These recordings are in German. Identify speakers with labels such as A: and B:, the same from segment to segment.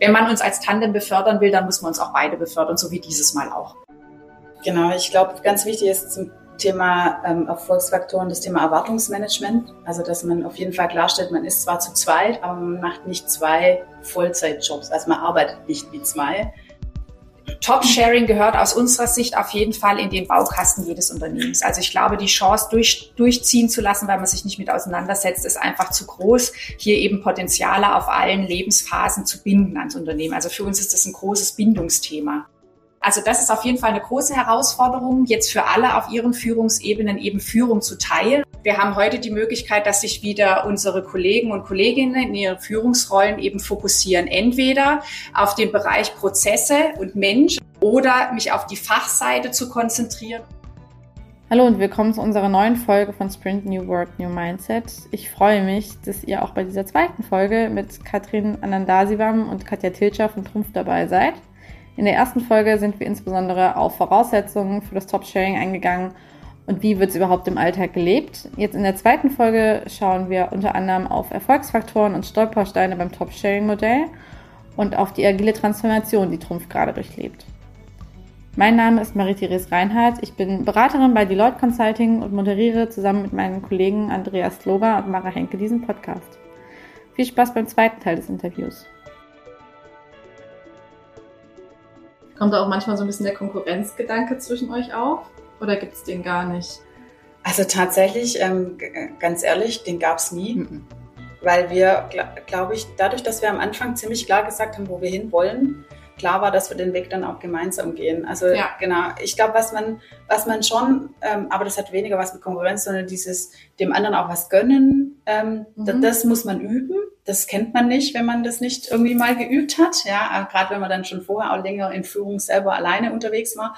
A: wenn man uns als Tandem befördern will, dann muss man uns auch beide befördern, so wie dieses Mal auch.
B: Genau, ich glaube, ganz wichtig ist zum Thema ähm, Erfolgsfaktoren das Thema Erwartungsmanagement. Also, dass man auf jeden Fall klarstellt, man ist zwar zu zweit, aber man macht nicht zwei Vollzeitjobs. Also, man arbeitet nicht wie zwei.
A: Top-Sharing gehört aus unserer Sicht auf jeden Fall in den Baukasten jedes Unternehmens. Also ich glaube, die Chance durch, durchziehen zu lassen, weil man sich nicht mit auseinandersetzt, ist einfach zu groß, hier eben Potenziale auf allen Lebensphasen zu binden ans Unternehmen. Also für uns ist das ein großes Bindungsthema. Also das ist auf jeden Fall eine große Herausforderung, jetzt für alle auf ihren Führungsebenen eben Führung zu teilen. Wir haben heute die Möglichkeit, dass sich wieder unsere Kollegen und Kolleginnen in ihren Führungsrollen eben fokussieren. Entweder auf den Bereich Prozesse und Mensch oder mich auf die Fachseite zu konzentrieren.
C: Hallo und willkommen zu unserer neuen Folge von Sprint New Work New Mindset. Ich freue mich, dass ihr auch bei dieser zweiten Folge mit Katrin Anandasivam und Katja Tilscher von Trumpf dabei seid. In der ersten Folge sind wir insbesondere auf Voraussetzungen für das Top-Sharing eingegangen und wie wird es überhaupt im Alltag gelebt. Jetzt in der zweiten Folge schauen wir unter anderem auf Erfolgsfaktoren und Stolpersteine beim Top-Sharing-Modell und auf die agile Transformation, die Trumpf gerade durchlebt. Mein Name ist Marie-Therese Reinhardt. Ich bin Beraterin bei Deloitte Consulting und moderiere zusammen mit meinen Kollegen Andreas Slober und Mara Henke diesen Podcast. Viel Spaß beim zweiten Teil des Interviews.
D: Kommt da auch manchmal so ein bisschen der Konkurrenzgedanke zwischen euch auf? Oder gibt es den gar nicht?
B: Also tatsächlich, ähm, ganz ehrlich, den gab es nie. Mhm. Weil wir, glaube ich, dadurch, dass wir am Anfang ziemlich klar gesagt haben, wo wir hinwollen, klar war, dass wir den Weg dann auch gemeinsam gehen. Also ja. genau, ich glaube, was man, was man schon, ähm, aber das hat weniger was mit Konkurrenz, sondern dieses dem anderen auch was gönnen, ähm, mhm. das, das, muss man üben. Das kennt man nicht, wenn man das nicht irgendwie mal geübt hat. Ja, gerade wenn man dann schon vorher auch länger in Führung selber alleine unterwegs war.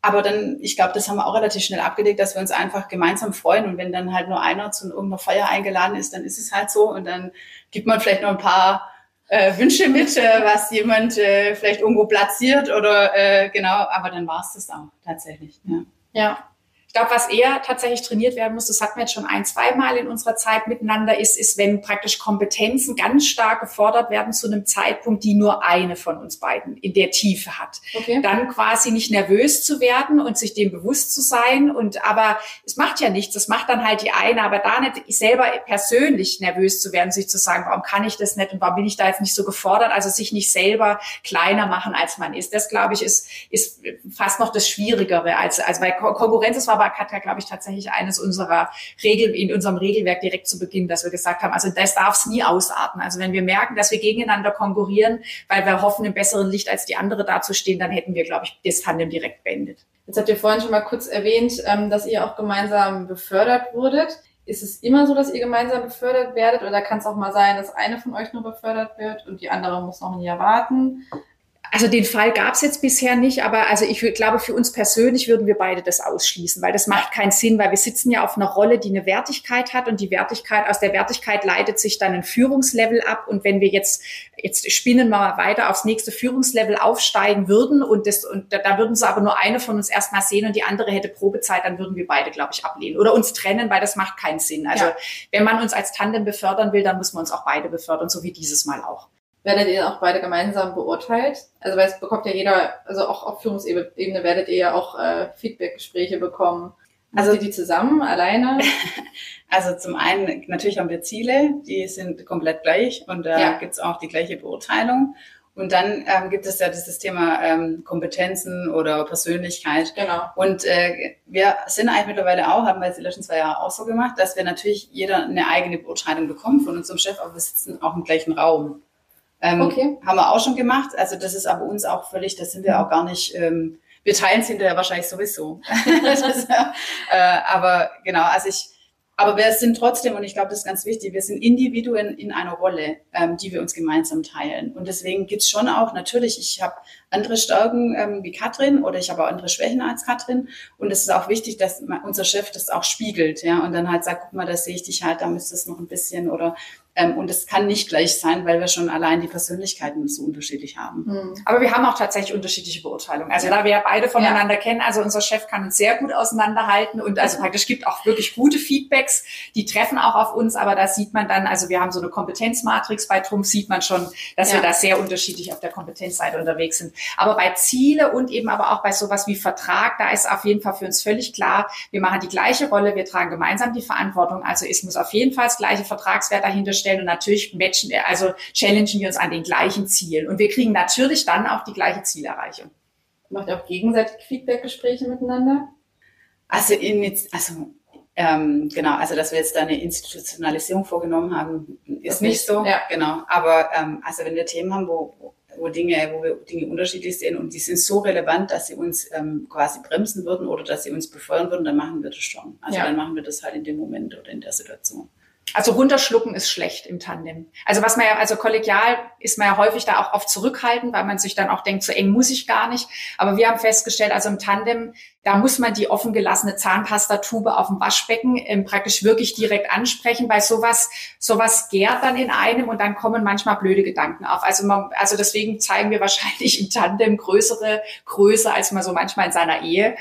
B: Aber dann, ich glaube, das haben wir auch relativ schnell abgedeckt, dass wir uns einfach gemeinsam freuen. Und wenn dann halt nur einer zu irgendeiner Feier eingeladen ist, dann ist es halt so. Und dann gibt man vielleicht noch ein paar äh, Wünsche mit, äh, was jemand äh, vielleicht irgendwo platziert oder äh, genau. Aber dann war es das auch tatsächlich. Ja.
A: ja. Ich glaube, was eher tatsächlich trainiert werden muss, das hatten wir jetzt schon ein, zwei Mal in unserer Zeit miteinander, ist, ist, wenn praktisch Kompetenzen ganz stark gefordert werden zu einem Zeitpunkt, die nur eine von uns beiden in der Tiefe hat. Okay. Dann quasi nicht nervös zu werden und sich dem bewusst zu sein. Und aber es macht ja nichts, das macht dann halt die eine, aber da nicht selber persönlich nervös zu werden, sich zu sagen, warum kann ich das nicht und warum bin ich da jetzt nicht so gefordert? Also sich nicht selber kleiner machen, als man ist. Das, glaube ich, ist, ist fast noch das Schwierigere als, als weil Konkurrenz ist aber war Katja, glaube ich, tatsächlich eines unserer Regeln, in unserem Regelwerk direkt zu Beginn, dass wir gesagt haben, also das darf es nie ausarten. Also wenn wir merken, dass wir gegeneinander konkurrieren, weil wir hoffen, im besseren Licht als die andere dazustehen, dann hätten wir, glaube ich, das Tandem direkt beendet.
D: Jetzt habt ihr vorhin schon mal kurz erwähnt, ähm, dass ihr auch gemeinsam befördert wurdet. Ist es immer so, dass ihr gemeinsam befördert werdet oder kann es auch mal sein, dass eine von euch nur befördert wird und die andere muss noch ein Jahr warten?
A: Also den Fall gab es jetzt bisher nicht, aber also ich glaube, für uns persönlich würden wir beide das ausschließen, weil das macht keinen Sinn, weil wir sitzen ja auf einer Rolle, die eine Wertigkeit hat und die Wertigkeit, aus der Wertigkeit leitet sich dann ein Führungslevel ab. Und wenn wir jetzt, jetzt spinnen wir mal weiter aufs nächste Führungslevel aufsteigen würden und das, und da, da würden sie aber nur eine von uns erstmal sehen und die andere hätte Probezeit, dann würden wir beide, glaube ich, ablehnen oder uns trennen, weil das macht keinen Sinn. Also ja. wenn man uns als Tandem befördern will, dann muss man uns auch beide befördern, so wie dieses Mal auch
D: werdet ihr auch beide gemeinsam beurteilt? Also weil es bekommt ja jeder, also auch auf Führungsebene werdet ihr ja auch äh, Feedbackgespräche bekommen. Also die, die zusammen, alleine?
B: Also zum einen, natürlich haben wir Ziele, die sind komplett gleich und da ja. gibt's auch die gleiche Beurteilung. Und dann ähm, gibt es ja dieses Thema ähm, Kompetenzen oder Persönlichkeit.
D: Genau.
B: Und äh, wir sind eigentlich mittlerweile auch, haben wir jetzt die letzten zwei Jahre auch so gemacht, dass wir natürlich jeder eine eigene Beurteilung bekommen von unserem Chef, aber wir sitzen auch im gleichen Raum. Ähm, okay. Haben wir auch schon gemacht. Also das ist aber uns auch völlig, das sind wir auch gar nicht. Ähm, wir teilen es hinterher wahrscheinlich sowieso. ist, äh, aber genau, also ich, aber wir sind trotzdem, und ich glaube, das ist ganz wichtig, wir sind Individuen in einer Rolle, ähm, die wir uns gemeinsam teilen. Und deswegen gibt's schon auch, natürlich, ich habe andere Stärken ähm, wie Katrin oder ich habe auch andere Schwächen als Katrin. Und es ist auch wichtig, dass unser Chef das auch spiegelt, ja, und dann halt sagt, guck mal, da sehe ich dich halt, da müsste es noch ein bisschen oder Ähm, und es kann nicht gleich sein, weil wir schon allein die Persönlichkeiten so unterschiedlich haben.
A: Mhm. Aber wir haben auch tatsächlich unterschiedliche Beurteilungen. Also ja. da wir ja beide voneinander ja. kennen, also unser Chef kann uns sehr gut auseinanderhalten und also praktisch gibt auch wirklich gute Feedbacks, die treffen auch auf uns, aber da sieht man dann, also wir haben so eine Kompetenzmatrix bei Trumpf, sieht man schon, dass ja. wir da sehr unterschiedlich auf der Kompetenzseite unterwegs sind. Aber bei Ziele und eben aber auch bei sowas wie Vertrag, da ist auf jeden Fall für uns völlig klar, wir machen die gleiche Rolle, wir tragen gemeinsam die Verantwortung. Also es muss auf jeden Fall das gleiche Vertragswert dahinter stellen und natürlich matchen wir, also challengen wir uns an den gleichen Zielen. Und wir kriegen natürlich dann auch die gleiche Zielerreichung.
D: Macht ihr auch gegenseitig Feedbackgespräche miteinander?
B: Also, in, also ähm, genau, also dass wir jetzt da eine Institutionalisierung vorgenommen haben, ist okay. nicht so. Ja. Genau. Aber ähm, also wenn wir Themen haben, wo, wo Dinge, wo wir Dinge unterschiedlich sehen und die sind so relevant, dass sie uns ähm, quasi bremsen würden oder dass sie uns befeuern würden, dann machen wir das schon. Also ja. dann machen wir das halt in dem Moment oder in der Situation.
A: Also runterschlucken ist schlecht im Tandem. Also was man ja, also kollegial ist man ja häufig da auch oft zurückhaltend, weil man sich dann auch denkt, so eng muss ich gar nicht. Aber wir haben festgestellt, also im Tandem da muss man die offen gelassene Zahnpastatube auf dem Waschbecken ähm, praktisch wirklich direkt ansprechen, weil sowas, sowas gärt dann in einem und dann kommen manchmal blöde Gedanken auf. Also, man, also deswegen zeigen wir wahrscheinlich im Tandem größere Größe, als man so manchmal in seiner Ehe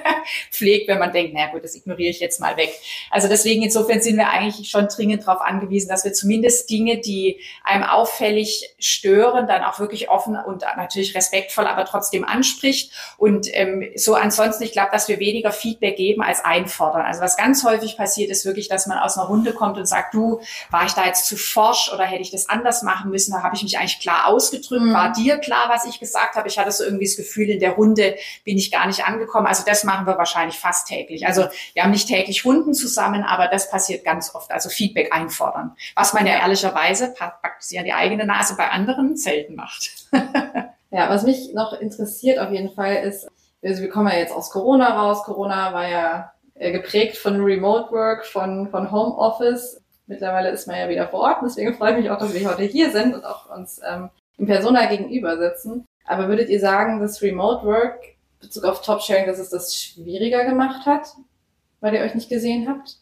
A: pflegt, wenn man denkt, naja gut, das ignoriere ich jetzt mal weg. Also deswegen insofern sind wir eigentlich schon dringend darauf angewiesen, dass wir zumindest Dinge, die einem auffällig stören, dann auch wirklich offen und natürlich respektvoll, aber trotzdem anspricht. Und ähm, so ansonsten ich glaube, dass wir weniger Feedback geben als einfordern. Also was ganz häufig passiert, ist wirklich, dass man aus einer Runde kommt und sagt, du, war ich da jetzt zu forsch oder hätte ich das anders machen müssen? Da habe ich mich eigentlich klar ausgedrückt. Mhm. War dir klar, was ich gesagt habe? Ich hatte so irgendwie das Gefühl, in der Runde bin ich gar nicht angekommen. Also das machen wir wahrscheinlich fast täglich. Also wir haben nicht täglich Runden zusammen, aber das passiert ganz oft. Also Feedback einfordern. Was man ja ehrlicherweise, packt sie ja die eigene Nase bei anderen selten macht.
D: Ja, was mich noch interessiert auf jeden Fall ist, also wir kommen ja jetzt aus Corona raus. Corona war ja äh, geprägt von Remote Work, von, von Homeoffice. Mittlerweile ist man ja wieder vor Ort. Deswegen freue ich mich auch, dass wir heute hier sind und auch uns ähm, in Persona gegenüber sitzen. Aber würdet ihr sagen, dass Remote Work Bezug auf Top-Sharing, dass es das schwieriger gemacht hat, weil ihr euch nicht gesehen habt?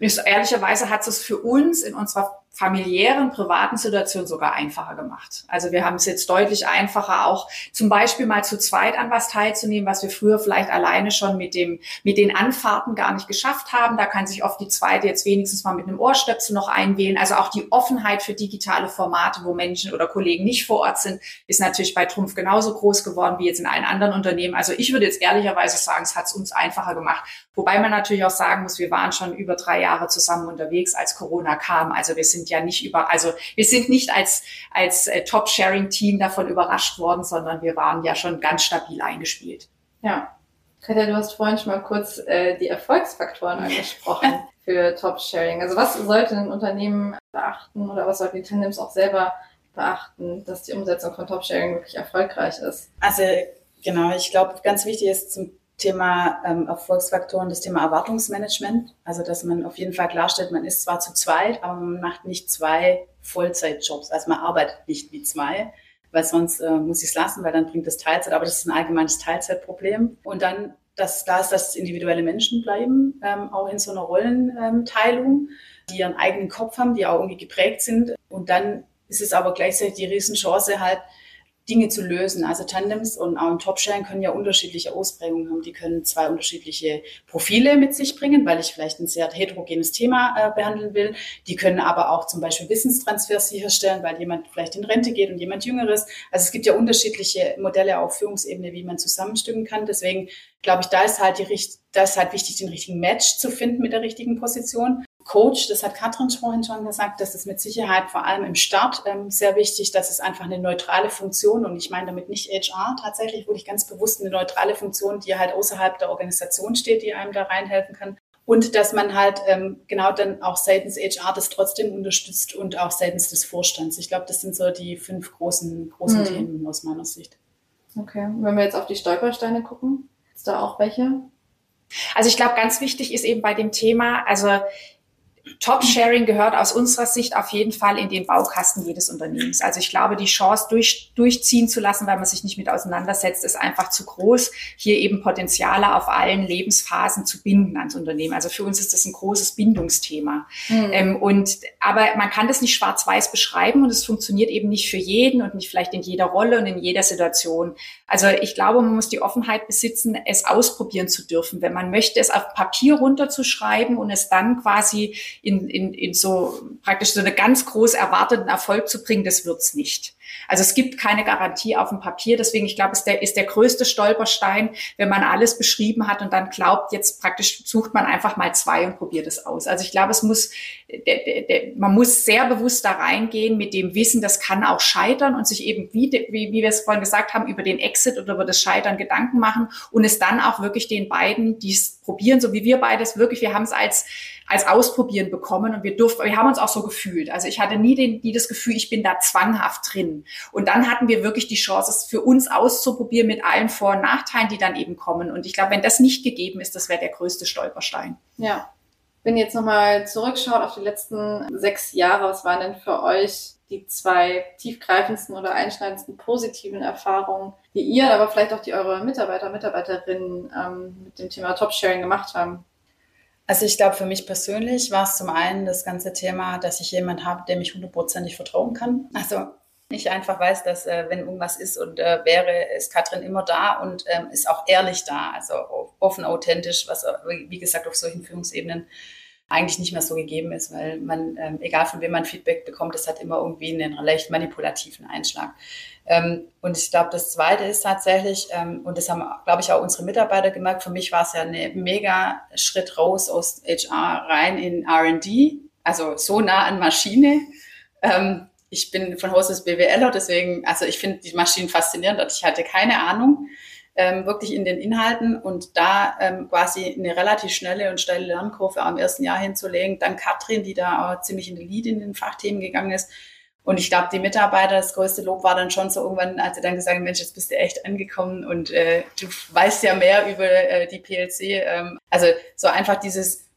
A: Ehrlicherweise hat es für uns in unserer familiären, privaten Situation sogar einfacher gemacht. Also wir haben es jetzt deutlich einfacher, auch zum Beispiel mal zu zweit an was teilzunehmen, was wir früher vielleicht alleine schon mit dem, mit den Anfahrten gar nicht geschafft haben. Da kann sich oft die zweite jetzt wenigstens mal mit einem Ohrstöpsel noch einwählen. Also auch die Offenheit für digitale Formate, wo Menschen oder Kollegen nicht vor Ort sind, ist natürlich bei Trumpf genauso groß geworden wie jetzt in allen anderen Unternehmen. Also ich würde jetzt ehrlicherweise sagen, es hat es uns einfacher gemacht. Wobei man natürlich auch sagen muss, wir waren schon über drei Jahre zusammen unterwegs, als Corona kam. Also wir sind ja nicht über, also wir sind nicht als, als äh, Top-Sharing-Team davon überrascht worden, sondern wir waren ja schon ganz stabil eingespielt.
D: Ja. Katja, du hast vorhin schon mal kurz äh, die Erfolgsfaktoren angesprochen für Top-Sharing. Also was sollte ein Unternehmen beachten oder was sollten die Tandems auch selber beachten, dass die Umsetzung von Top-Sharing wirklich erfolgreich ist?
B: Also genau, ich glaube, ganz wichtig ist zum Thema ähm, Erfolgsfaktoren, das Thema Erwartungsmanagement. Also, dass man auf jeden Fall klarstellt, man ist zwar zu zweit, aber man macht nicht zwei Vollzeitjobs. Also man arbeitet nicht wie zwei, weil sonst äh, muss ich es lassen, weil dann bringt das Teilzeit. Aber das ist ein allgemeines Teilzeitproblem. Und dann, dass da ist, dass individuelle Menschen bleiben, ähm, auch in so einer Rollenteilung, die ihren eigenen Kopf haben, die auch irgendwie geprägt sind. Und dann ist es aber gleichzeitig die Riesenchance halt, Dinge zu lösen. Also Tandems und auch im Top-Sharing können ja unterschiedliche Ausprägungen haben. Die können zwei unterschiedliche Profile mit sich bringen, weil ich vielleicht ein sehr heterogenes Thema äh, behandeln will. Die können aber auch zum Beispiel Wissenstransfers sicherstellen, weil jemand vielleicht in Rente geht und jemand Jüngeres. Also es gibt ja unterschiedliche Modelle auf Führungsebene, wie man zusammenstücken kann. Deswegen glaube ich, da ist halt die, da ist halt wichtig, den richtigen Match zu finden mit der richtigen Position. Coach, das hat Katrin vorhin schon gesagt, das ist mit Sicherheit vor allem im Start ähm, sehr wichtig, dass es einfach eine neutrale Funktion und ich meine damit nicht HR, tatsächlich wirklich ganz bewusst eine neutrale Funktion, die halt außerhalb der Organisation steht, die einem da reinhelfen kann. Und dass man halt ähm, genau dann auch seitens HR das trotzdem unterstützt und auch seitens des Vorstands. Ich glaube, das sind so die fünf großen, großen mhm. Themen aus meiner Sicht.
D: Okay, wenn wir jetzt auf die Stolpersteine gucken, ist da auch welche?
A: Also ich glaube, ganz wichtig ist eben bei dem Thema, also Top-Sharing gehört aus unserer Sicht auf jeden Fall in den Baukasten jedes Unternehmens. Also ich glaube, die Chance durch, durchziehen zu lassen, weil man sich nicht mit auseinandersetzt, ist einfach zu groß, hier eben Potenziale auf allen Lebensphasen zu binden ans Unternehmen. Also für uns ist das ein großes Bindungsthema. Mhm. Ähm, und, aber man kann das nicht schwarz-weiß beschreiben und es funktioniert eben nicht für jeden und nicht vielleicht in jeder Rolle und in jeder Situation. Also ich glaube, man muss die Offenheit besitzen, es ausprobieren zu dürfen. Wenn man möchte, es auf Papier runterzuschreiben und es dann quasi in, in, in so praktisch so eine ganz groß erwarteten Erfolg zu bringen, das wird's nicht. Also es gibt keine Garantie auf dem Papier. Deswegen, ich glaube, es der, ist der größte Stolperstein, wenn man alles beschrieben hat und dann glaubt, jetzt praktisch sucht man einfach mal zwei und probiert es aus. Also ich glaube, es muss, der, der, man muss sehr bewusst da reingehen mit dem Wissen, das kann auch scheitern und sich eben, wie, wie, wie wir es vorhin gesagt haben, über den Exit oder über das Scheitern Gedanken machen und es dann auch wirklich den beiden, die es probieren, so wie wir beides wirklich, wir haben es als als Ausprobieren bekommen und wir durften, wir haben uns auch so gefühlt. Also ich hatte nie, den, nie das Gefühl, ich bin da zwanghaft drin. Und dann hatten wir wirklich die Chance, es für uns auszuprobieren mit allen Vor- und Nachteilen, die dann eben kommen. Und ich glaube, wenn das nicht gegeben ist, das wäre der größte Stolperstein.
D: Ja. Wenn ihr jetzt nochmal zurückschaut auf die letzten sechs Jahre, was waren denn für euch die zwei tiefgreifendsten oder einschneidendsten positiven Erfahrungen, die ihr, aber vielleicht auch die eure Mitarbeiter, Mitarbeiterinnen ähm, mit dem Thema Top-Sharing gemacht haben?
B: Also ich glaube, für mich persönlich war es zum einen das ganze Thema, dass ich jemand habe, dem ich hundertprozentig vertrauen kann. Also ich einfach weiß, dass äh, wenn irgendwas ist und äh, wäre, ist Katrin immer da und ähm, ist auch ehrlich da, also offen, authentisch, was wie gesagt auf solchen Führungsebenen eigentlich nicht mehr so gegeben ist, weil man, ähm, egal von wem man Feedback bekommt, das hat immer irgendwie einen leicht manipulativen Einschlag. Ähm, und ich glaube, das Zweite ist tatsächlich, ähm, und das haben, glaube ich, auch unsere Mitarbeiter gemerkt, für mich war es ja ein mega Schritt raus aus HR rein in R&D, also so nah an Maschine. Ähm, ich bin von Haus aus BWLer, deswegen, also ich finde die Maschinen faszinierend und ich hatte keine Ahnung ähm, wirklich in den Inhalten und da ähm, quasi eine relativ schnelle und steile Lernkurve am ersten Jahr hinzulegen. Dann Katrin, die da auch ziemlich in die Lead in den Fachthemen gegangen ist. Und ich glaube, die Mitarbeiter, das größte Lob war dann schon so irgendwann, als sie dann gesagt haben, Mensch, jetzt bist du echt angekommen und äh, du weißt ja mehr über äh, die PLC. Ähm, also so einfach dieses,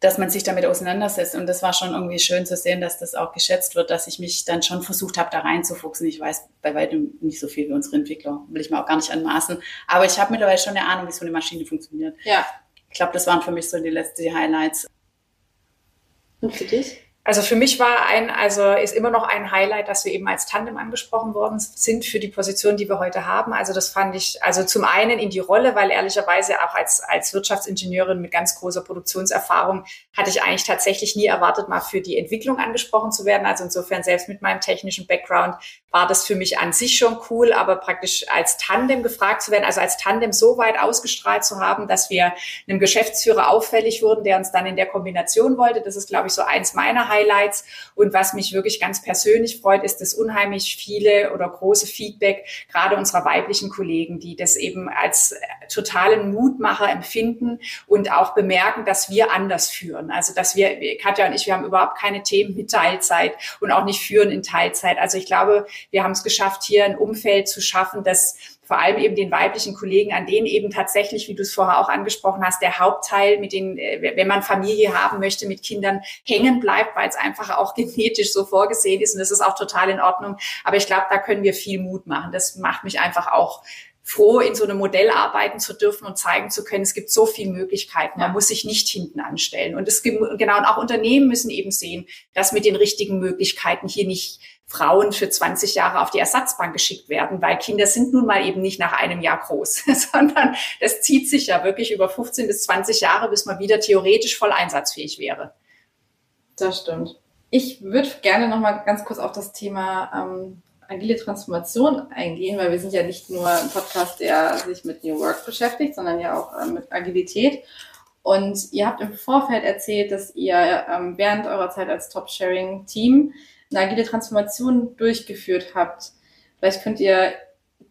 B: dass man sich damit auseinandersetzt. Und das war schon irgendwie schön zu sehen, dass das auch geschätzt wird, dass ich mich dann schon versucht habe, da reinzufuchsen. Ich weiß bei weitem nicht so viel wie unsere Entwickler, will ich mir auch gar nicht anmaßen. Aber ich habe mittlerweile schon eine Ahnung, wie so eine Maschine funktioniert.
D: Ja.
B: Ich glaube, das waren für mich so die letzten Highlights.
D: Und für dich?
A: Also für mich war ein, also ist immer noch ein Highlight, dass wir eben als Tandem angesprochen worden sind für die Position, die wir heute haben. Also das fand ich, also zum einen in die Rolle, weil ehrlicherweise auch als, als Wirtschaftsingenieurin mit ganz großer Produktionserfahrung hatte ich eigentlich tatsächlich nie erwartet, mal für die Entwicklung angesprochen zu werden. Also insofern selbst mit meinem technischen Background war das für mich an sich schon cool, aber praktisch als Tandem gefragt zu werden, also als Tandem so weit ausgestrahlt zu haben, dass wir einem Geschäftsführer auffällig wurden, der uns dann in der Kombination wollte. Das ist, glaube ich, so eins meiner Highlights. Und was mich wirklich ganz persönlich freut, ist das unheimlich viele oder große Feedback, gerade unserer weiblichen Kollegen, die das eben als totalen Mutmacher empfinden und auch bemerken, dass wir anders führen. Also, dass wir, Katja und ich, wir haben überhaupt keine Themen mit Teilzeit und auch nicht führen in Teilzeit. Also ich glaube, wir haben es geschafft, hier ein Umfeld zu schaffen, das vor allem eben den weiblichen Kollegen, an denen eben tatsächlich, wie du es vorher auch angesprochen hast, der Hauptteil mit den, äh, wenn man Familie haben möchte mit Kindern, hängen bleibt, weil es einfach auch genetisch so vorgesehen ist und das ist auch total in Ordnung. Aber ich glaube, da können wir viel Mut machen. Das macht mich einfach auch froh, in so einem Modell arbeiten zu dürfen und zeigen zu können, es gibt so viele Möglichkeiten. Man muss sich nicht hinten anstellen. Und es gibt, genau, und auch Unternehmen müssen eben sehen, dass mit den richtigen Möglichkeiten hier nicht Frauen für 20 Jahre auf die Ersatzbank geschickt werden, weil Kinder sind nun mal eben nicht nach einem Jahr groß, sondern das zieht sich ja wirklich über 15 bis 20 Jahre, bis man wieder theoretisch voll einsatzfähig wäre.
D: Das stimmt. Ich würde gerne noch mal ganz kurz auf das Thema ähm, agile Transformation eingehen, weil wir sind ja nicht nur ein Podcast, der sich mit New Work beschäftigt, sondern ja auch äh, mit Agilität. Und ihr habt im Vorfeld erzählt, dass ihr ähm, während eurer Zeit als Top-Sharing-Team eine agile Transformation durchgeführt habt. Vielleicht könnt ihr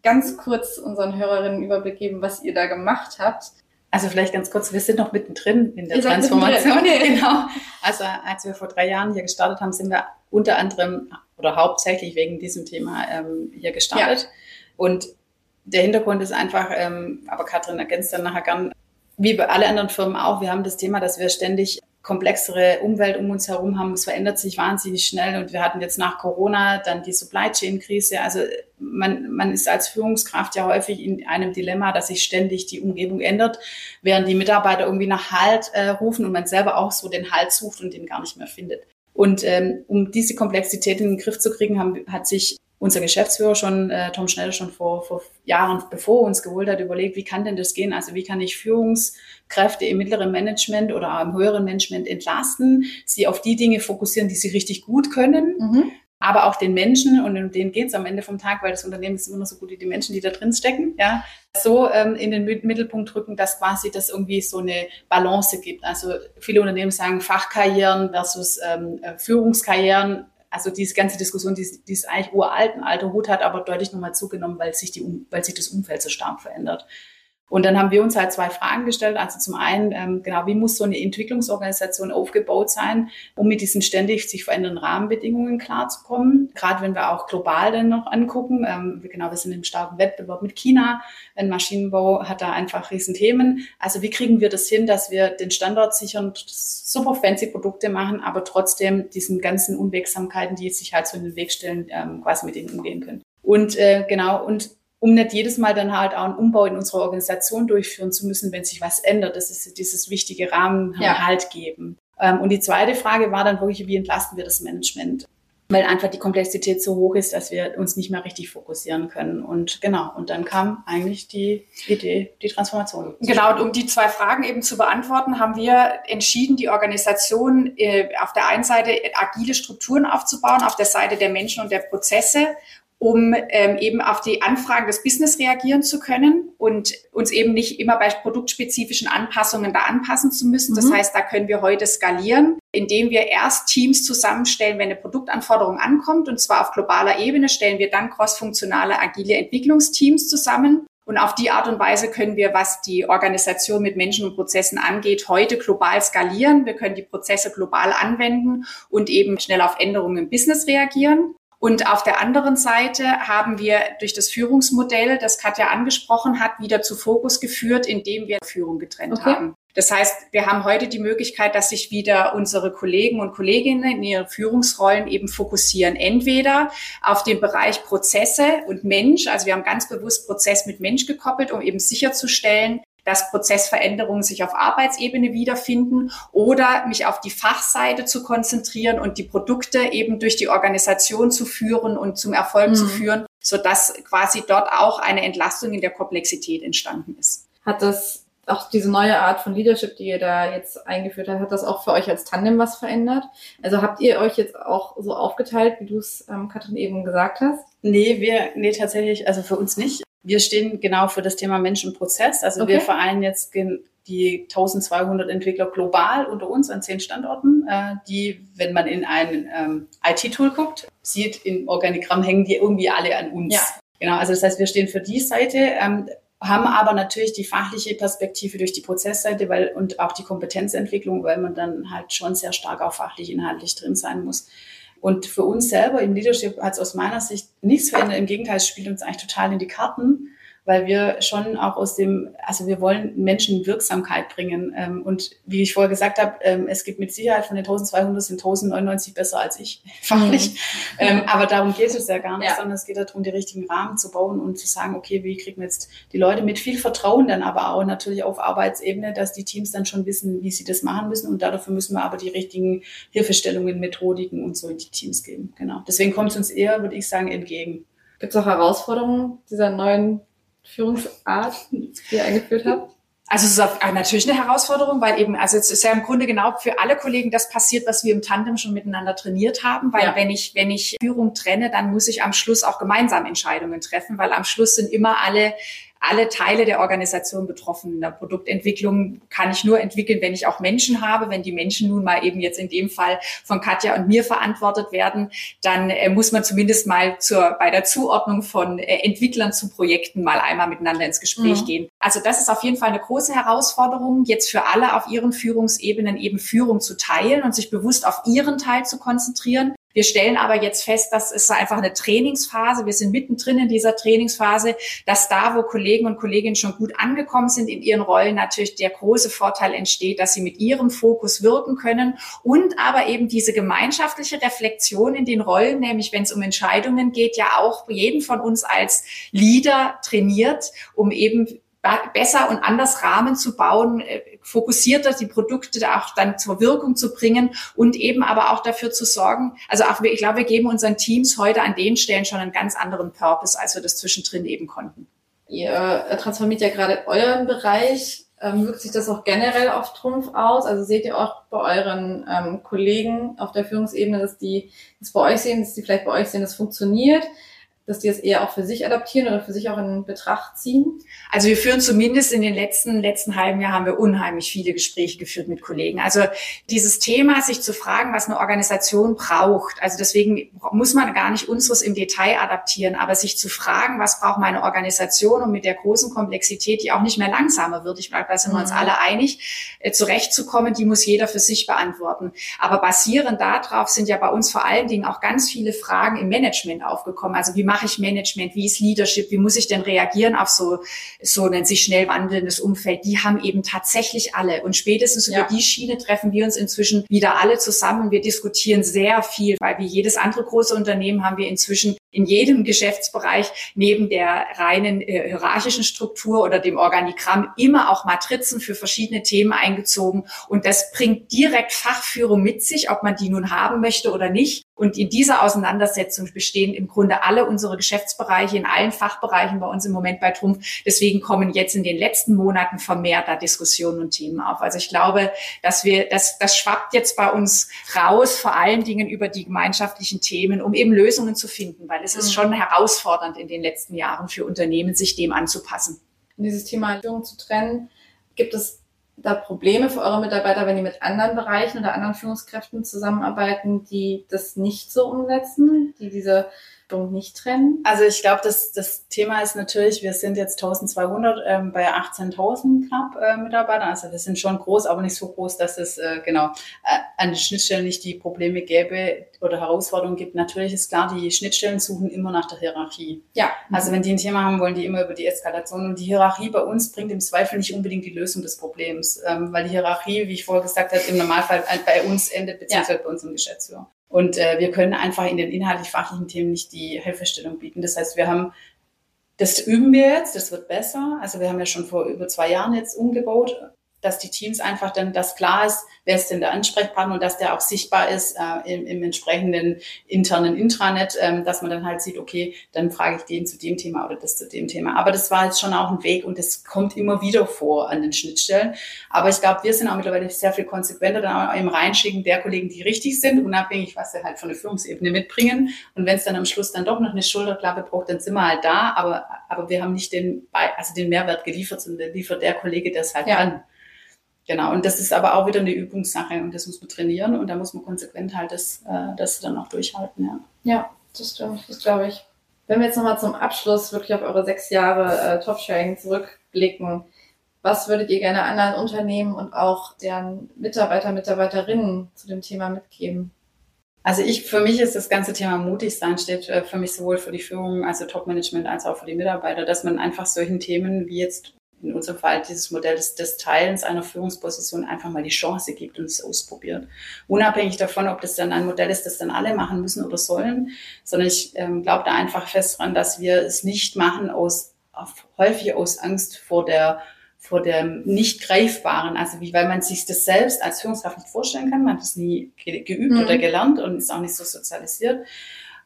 D: ganz kurz unseren Hörerinnen Überblick geben, was ihr da gemacht habt.
B: Also vielleicht ganz kurz, wir sind noch mittendrin in der Transformation. Okay. Genau. Also als wir vor drei Jahren hier gestartet haben, sind wir unter anderem oder hauptsächlich wegen diesem Thema ähm, hier gestartet. Ja. Und der Hintergrund ist einfach, ähm, aber Katrin ergänzt dann nachher gern, wie bei alle anderen Firmen auch, wir haben das Thema, dass wir ständig komplexere Umwelt um uns herum haben. Es verändert sich wahnsinnig schnell und wir hatten jetzt nach Corona dann die Supply Chain Krise. Also man, man ist als Führungskraft ja häufig in einem Dilemma, dass sich ständig die Umgebung ändert, während die Mitarbeiter irgendwie nach Halt äh, rufen und man selber auch so den Halt sucht und den gar nicht mehr findet. Und ähm, um diese Komplexität in den Griff zu kriegen, haben, hat sich unser Geschäftsführer schon, äh, Tom Schnell, schon vor, vor Jahren, bevor uns geholt hat, überlegt, wie kann denn das gehen? Also wie kann ich Führungskräfte im mittleren Management oder im höheren Management entlasten, sie auf die Dinge fokussieren, die sie richtig gut können, mhm. aber auch den Menschen, und um denen geht es am Ende vom Tag, weil das Unternehmen ist immer noch so gut wie die Menschen, die da drin stecken, ja, so ähm, in den Mittelpunkt drücken, dass quasi das irgendwie so eine Balance gibt. Also viele Unternehmen sagen Fachkarrieren versus ähm, äh, Führungskarrieren also diese ganze Diskussion, die, die ist eigentlich uralt, ein alter Hut hat, aber deutlich nochmal zugenommen, weil sich, die, weil sich das Umfeld so stark verändert. Und dann haben wir uns halt zwei Fragen gestellt. Also zum einen, ähm, genau, wie muss so eine Entwicklungsorganisation aufgebaut sein, um mit diesen ständig sich verändernden Rahmenbedingungen klarzukommen. Gerade wenn wir auch global dann noch angucken. Ähm, genau, wir sind im starken Wettbewerb mit China. Ein Maschinenbau hat da einfach Riesenthemen. Also wie kriegen wir das hin, dass wir den Standort sichern, super fancy Produkte machen, aber trotzdem diesen ganzen Unwegsamkeiten, die sich halt so in den Weg stellen, ähm, quasi mit denen umgehen können. Und äh, genau, und um nicht jedes Mal dann halt auch einen Umbau in unserer Organisation durchführen zu müssen, wenn sich was ändert. Das ist dieses wichtige Rahmen ja. halt geben. Ähm, und die zweite Frage war dann wirklich, wie entlasten wir das Management? Weil einfach die Komplexität so hoch ist, dass wir uns nicht mehr richtig fokussieren können. Und genau, und dann kam eigentlich die Idee, die Transformation.
A: Genau, und um die zwei Fragen eben zu beantworten, haben wir entschieden, die Organisation äh, auf der einen Seite agile Strukturen aufzubauen, auf der Seite der Menschen und der Prozesse um ähm, eben auf die Anfragen des Business reagieren zu können und uns eben nicht immer bei produktspezifischen Anpassungen da anpassen zu müssen. Mhm. Das heißt, da können wir heute skalieren, indem wir erst Teams zusammenstellen, wenn eine Produktanforderung ankommt. Und zwar auf globaler Ebene stellen wir dann crossfunktionale, agile Entwicklungsteams zusammen. Und auf die Art und Weise können wir, was die Organisation mit Menschen und Prozessen angeht, heute global skalieren. Wir können die Prozesse global anwenden und eben schnell auf Änderungen im Business reagieren. Und auf der anderen Seite haben wir durch das Führungsmodell, das Katja angesprochen hat, wieder zu Fokus geführt, indem wir Führung getrennt okay. haben. Das heißt, wir haben heute die Möglichkeit, dass sich wieder unsere Kollegen und Kolleginnen in ihre Führungsrollen eben fokussieren. Entweder auf den Bereich Prozesse und Mensch. Also wir haben ganz bewusst Prozess mit Mensch gekoppelt, um eben sicherzustellen, dass Prozessveränderungen sich auf Arbeitsebene wiederfinden oder mich auf die Fachseite zu konzentrieren und die Produkte eben durch die Organisation zu führen und zum Erfolg mhm. zu führen, sodass quasi dort auch eine Entlastung in der Komplexität entstanden ist.
D: Hat das auch diese neue Art von Leadership, die ihr da jetzt eingeführt habt, hat das auch für euch als Tandem was verändert? Also habt ihr euch jetzt auch so aufgeteilt, wie du es, ähm, Katrin, eben gesagt hast?
B: Nee, wir, nee, tatsächlich, also für uns nicht. Wir stehen genau für das Thema Mensch und Prozess. Also okay. wir vereinen jetzt die 1200 Entwickler global unter uns an zehn Standorten, äh, die, wenn man in ein ähm, IT-Tool guckt, sieht, im Organigramm hängen die irgendwie alle an uns. Ja. Genau, also das heißt, wir stehen für die Seite, ähm, haben aber natürlich die fachliche Perspektive durch die Prozessseite weil, und auch die Kompetenzentwicklung, weil man dann halt schon sehr stark auch fachlich inhaltlich drin sein muss. Und für uns selber im Leadership hat es aus meiner Sicht nichts verändert. Im Gegenteil, es spielt uns eigentlich total in die Karten, weil wir schon auch aus dem, also wir wollen Menschen Wirksamkeit bringen. Ähm, und wie ich vorher gesagt habe, ähm, es gibt mit Sicherheit von den 1200 sind 1099 besser als ich, fachlich. Mhm. Ähm, aber darum geht es ja gar nicht, ja. sondern es geht darum, die richtigen Rahmen zu bauen und zu sagen, okay, wie kriegen wir jetzt die Leute mit viel Vertrauen dann aber auch natürlich auf Arbeitsebene, dass die Teams dann schon wissen, wie sie das machen müssen. Und dafür müssen wir aber die richtigen Hilfestellungen, Methodiken und so in die Teams geben. Genau. Deswegen kommt es uns eher, würde ich sagen, entgegen.
D: Gibt es auch Herausforderungen dieser neuen Führungsart, die ihr eingeführt habt?
A: Also es ist natürlich eine Herausforderung, weil eben, also es ist ja im Grunde genau für alle Kollegen das passiert, was wir im Tandem schon miteinander trainiert haben, weil ja. wenn ich, wenn ich Führung trenne, dann muss ich am Schluss auch gemeinsam Entscheidungen treffen, weil am Schluss sind immer alle alle Teile der Organisation betroffen. In der Produktentwicklung kann ich nur entwickeln, wenn ich auch Menschen habe. Wenn die Menschen nun mal eben jetzt in dem Fall von Katja und mir verantwortet werden, dann äh, muss man zumindest mal zur, bei der Zuordnung von äh, Entwicklern zu Projekten mal einmal miteinander ins Gespräch mhm. gehen. Also das ist auf jeden Fall eine große Herausforderung, jetzt für alle auf ihren Führungsebenen eben Führung zu teilen und sich bewusst auf ihren Teil zu konzentrieren Wir stellen aber jetzt fest, dass es einfach eine Trainingsphase, wir sind mittendrin in dieser Trainingsphase, dass da, wo Kollegen und Kolleginnen schon gut angekommen sind in ihren Rollen, natürlich der große Vorteil entsteht, dass sie mit ihrem Fokus wirken können und aber eben diese gemeinschaftliche Reflexion in den Rollen, nämlich wenn es um Entscheidungen geht, ja auch jeden von uns als Leader trainiert, um eben besser und anders Rahmen zu bauen, äh, fokussierter die Produkte auch dann zur Wirkung zu bringen und eben aber auch dafür zu sorgen. Also auch, ich glaube, wir geben unseren Teams heute an den Stellen schon einen ganz anderen Purpose, als wir das zwischendrin eben konnten.
D: Ihr äh, transformiert ja gerade euren Bereich. Ähm, wirkt sich das auch generell auf Trumpf aus? Also seht ihr auch bei euren ähm, Kollegen auf der Führungsebene, dass die das bei euch sehen, dass die vielleicht bei euch sehen, das funktioniert? Dass die es eher auch für sich adaptieren oder für sich auch in Betracht ziehen?
A: Also wir führen zumindest in den letzten, letzten halben Jahr haben wir unheimlich viele Gespräche geführt mit Kollegen. Also dieses Thema, sich zu fragen, was eine Organisation braucht. Also deswegen muss man gar nicht unseres im Detail adaptieren, aber sich zu fragen, was braucht meine Organisation und mit der großen Komplexität, die auch nicht mehr langsamer wird. Ich glaube, da sind wir uns mhm. alle einig, äh, zurechtzukommen, die muss jeder für sich beantworten. Aber basierend darauf sind ja bei uns vor allen Dingen auch ganz viele Fragen im Management aufgekommen. Also wie mache ich Management, wie ist Leadership, wie muss ich denn reagieren auf so, so ein sich schnell wandelndes Umfeld, die haben eben tatsächlich alle. Und spätestens ja. über die Schiene treffen wir uns inzwischen wieder alle zusammen. Wir diskutieren sehr viel, weil wie jedes andere große Unternehmen haben wir inzwischen in jedem Geschäftsbereich neben der reinen äh, hierarchischen Struktur oder dem Organigramm immer auch Matrizen für verschiedene Themen eingezogen. Und das bringt direkt Fachführung mit sich, ob man die nun haben möchte oder nicht. Und in dieser Auseinandersetzung bestehen im Grunde alle unsere Geschäftsbereiche in allen Fachbereichen bei uns im Moment bei Trumpf. Deswegen kommen jetzt in den letzten Monaten vermehrt da Diskussionen und Themen auf. Also ich glaube, dass wir, das, das schwappt jetzt bei uns raus, vor allen Dingen über die gemeinschaftlichen Themen, um eben Lösungen zu finden, weil es ist mhm. schon herausfordernd in den letzten Jahren für Unternehmen, sich dem anzupassen.
D: Und dieses Thema Führung zu trennen, gibt es da Probleme für eure Mitarbeiter, wenn die mit anderen Bereichen oder anderen Führungskräften zusammenarbeiten, die das nicht so umsetzen, die diese nicht trennen?
B: Also ich glaube, das, das Thema ist natürlich, wir sind jetzt 1200 ähm, bei 18.000 knapp äh, Mitarbeitern. Also wir sind schon groß, aber nicht so groß, dass es äh, genau äh, an den Schnittstellen nicht die Probleme gäbe oder Herausforderungen gibt. Natürlich ist klar, die Schnittstellen suchen immer nach der Hierarchie. Ja. Also wenn die ein Thema haben, wollen die immer über die Eskalation. Und die Hierarchie bei uns bringt im Zweifel nicht unbedingt die Lösung des Problems, ähm, weil die Hierarchie, wie ich vorher gesagt habe, im Normalfall bei uns endet, beziehungsweise ja. bei unserem Geschäftsführer. Und äh, wir können einfach in den inhaltlich-fachlichen Themen nicht die Hilfestellung bieten. Das heißt, wir haben, das üben wir jetzt, das wird besser. Also wir haben ja schon vor über zwei Jahren jetzt umgebaut dass die Teams einfach dann, dass klar ist, wer ist denn der Ansprechpartner und dass der auch sichtbar ist äh, im, im, entsprechenden internen Intranet, ähm, dass man dann halt sieht, okay, dann frage ich den zu dem Thema oder das zu dem Thema. Aber das war jetzt schon auch ein Weg und das kommt immer wieder vor an den Schnittstellen. Aber ich glaube, wir sind auch mittlerweile sehr viel konsequenter dann auch im Reinschicken der Kollegen, die richtig sind, unabhängig, was sie halt von der Führungsebene mitbringen. Und wenn es dann am Schluss dann doch noch eine Schulterklappe braucht, dann sind wir halt da, aber, aber wir haben nicht den, also den Mehrwert geliefert, sondern liefert der Kollege, es halt ja. kann. Genau, und das ist aber auch wieder eine Übungssache und das muss man trainieren und da muss man konsequent halt das, äh, das dann auch durchhalten. Ja,
D: ja das stimmt, das glaube ich. Wenn wir jetzt nochmal zum Abschluss wirklich auf eure sechs Jahre äh, Top-Sharing zurückblicken, was würdet ihr gerne anderen Unternehmen und auch deren Mitarbeiter, Mitarbeiterinnen zu dem Thema mitgeben?
B: Also ich, für mich ist das ganze Thema mutig sein steht äh, für mich sowohl für die Führung, also Top-Management, als auch für die Mitarbeiter, dass man einfach solchen Themen wie jetzt in unserem Fall dieses Modell des, Teilens einer Führungsposition einfach mal die Chance gibt und es ausprobiert. Unabhängig davon, ob das dann ein Modell ist, das dann alle machen müssen oder sollen, sondern ich ähm, glaube da einfach fest dran, dass wir es nicht machen aus häufig aus Angst vor der vor dem nicht greifbaren, also wie weil man sich das selbst als Führungskraft nicht vorstellen kann, man hat das nie geübt mhm. oder gelernt und ist auch nicht so sozialisiert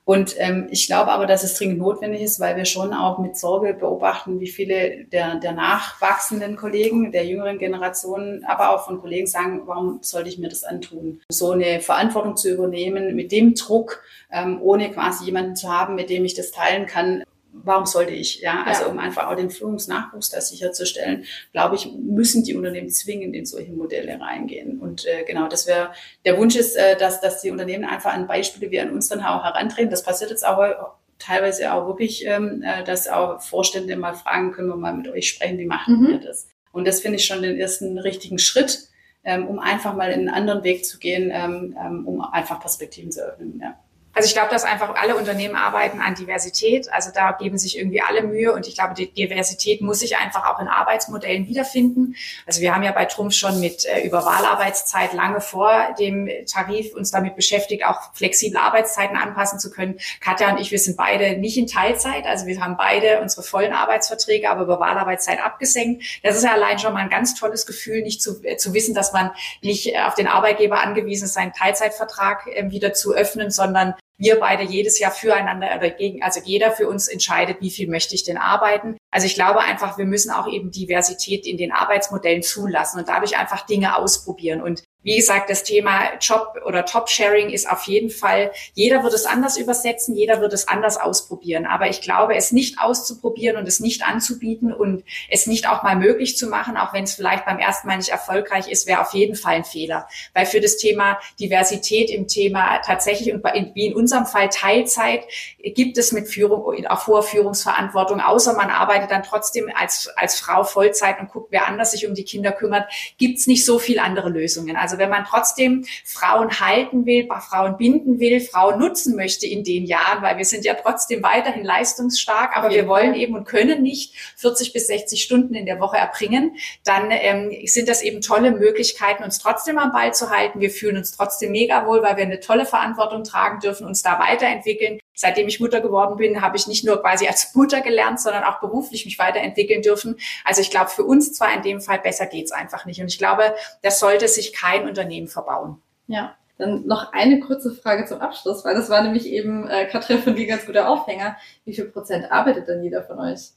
B: und ähm, ich glaube aber, dass es dringend notwendig ist, weil wir schon auch mit Sorge beobachten, wie viele der, der nachwachsenden Kollegen, der jüngeren Generationen, aber auch von Kollegen sagen, warum sollte ich mir das antun? So eine Verantwortung zu übernehmen mit dem Druck, ähm, ohne quasi jemanden zu haben, mit dem ich das teilen kann, warum sollte ich? Ja, also ja. um einfach auch den Führungsnachwuchs da sicherzustellen, glaube ich, müssen die Unternehmen zwingend in solche Modelle reingehen. Und äh, genau, das wäre der Wunsch ist, äh, dass, dass die Unternehmen einfach an Beispiele wie an uns dann auch herantreten. Das passiert jetzt auch teilweise auch wirklich, ähm, äh, dass auch Vorstände mal fragen, können wir mal mit euch sprechen, wie machen mhm. wir das? Und das finde ich schon den ersten richtigen Schritt, ähm, um einfach mal in einen anderen Weg zu gehen, ähm, ähm, um einfach Perspektiven zu öffnen. Ja.
A: Also ich glaube, dass einfach alle Unternehmen arbeiten an Diversität. Also da geben sich irgendwie alle Mühe und ich glaube, die Diversität muss sich einfach auch in Arbeitsmodellen wiederfinden. Also wir haben ja bei Trumpf schon mit äh, über Wahlarbeitszeit lange vor dem Tarif uns damit beschäftigt, auch flexible Arbeitszeiten anpassen zu können. Katja und ich, wir sind beide nicht in Teilzeit. Also wir haben beide unsere vollen Arbeitsverträge, aber über Wahlarbeitszeit abgesenkt. Das ist ja allein schon mal ein ganz tolles Gefühl, nicht zu, äh, zu wissen, dass man nicht äh, auf den Arbeitgeber angewiesen ist, seinen Teilzeitvertrag äh, wieder zu öffnen, sondern wir beide jedes Jahr füreinander oder gegen, also jeder für uns entscheidet, wie viel möchte ich denn arbeiten. Also ich glaube einfach, wir müssen auch eben Diversität in den Arbeitsmodellen zulassen und dadurch einfach Dinge ausprobieren. Und wie gesagt, das Thema Job oder Top-Sharing ist auf jeden Fall, jeder wird es anders übersetzen, jeder wird es anders ausprobieren. Aber ich glaube, es nicht auszuprobieren und es nicht anzubieten und es nicht auch mal möglich zu machen, auch wenn es vielleicht beim ersten Mal nicht erfolgreich ist, wäre auf jeden Fall ein Fehler. Weil für das Thema Diversität im Thema tatsächlich und wie in unserem Fall Teilzeit gibt es mit Führung, auch hoher Führungsverantwortung, außer man arbeitet dann trotzdem als, als Frau Vollzeit und guckt, wer anders sich um die Kinder kümmert, gibt es nicht so viel andere Lösungen. Also wenn man trotzdem Frauen halten will, Frauen binden will, Frauen nutzen möchte in den Jahren, weil wir sind ja trotzdem weiterhin leistungsstark, aber wir wollen eben und können nicht 40 bis 60 Stunden in der Woche erbringen, dann ähm, sind das eben tolle Möglichkeiten, uns trotzdem am Ball zu halten. Wir fühlen uns trotzdem mega wohl, weil wir eine tolle Verantwortung tragen dürfen, uns da weiterentwickeln. Seitdem ich Mutter geworden bin, habe ich nicht nur quasi als Mutter gelernt, sondern auch beruflich mich weiterentwickeln dürfen. Also ich glaube, für uns zwar in dem Fall besser geht's einfach nicht. Und ich glaube, das sollte sich kein Unternehmen verbauen.
D: Ja. Dann noch eine kurze Frage zum Abschluss, weil das war nämlich eben, äh, Katrin, von dir ganz guter Aufhänger. Wie viel Prozent arbeitet denn jeder von euch?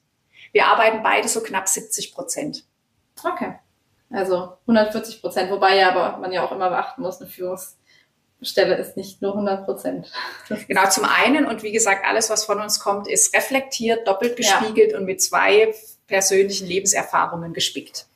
A: Wir arbeiten beide so knapp 70 Prozent.
D: Okay. Also 140 Prozent, wobei ja aber man ja auch immer beachten muss, eine Führungs Stelle ist nicht nur 100 Prozent.
A: Genau, zum einen und wie gesagt, alles, was von uns kommt, ist reflektiert, doppelt gespiegelt ja. und mit zwei persönlichen Lebenserfahrungen gespickt.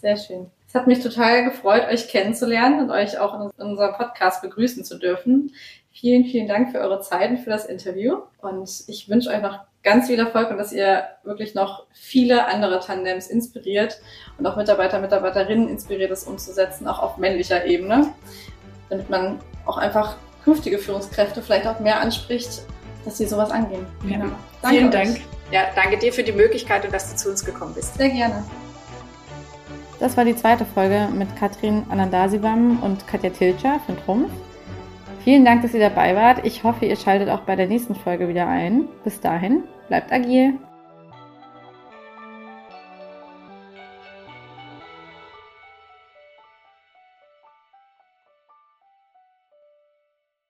D: Sehr schön. Es hat mich total gefreut, euch kennenzulernen und euch auch in unserem Podcast begrüßen zu dürfen. Vielen, vielen Dank für eure Zeit und für das Interview. Und ich wünsche euch noch ganz viel Erfolg und dass ihr wirklich noch viele andere Tandems inspiriert und auch Mitarbeiter, Mitarbeiterinnen inspiriert, das umzusetzen, auch auf männlicher Ebene damit man auch einfach künftige Führungskräfte vielleicht auch mehr anspricht, dass sie sowas angehen.
A: Genau. Danke Vielen Dank. Ja, danke dir für die Möglichkeit und dass du zu uns gekommen bist.
D: Sehr gerne.
C: Das war die zweite Folge mit Katrin Anandasivam und Katja Tilcher von Trumpf. Vielen Dank, dass ihr dabei wart. Ich hoffe, ihr schaltet auch bei der nächsten Folge wieder ein. Bis dahin, bleibt agil.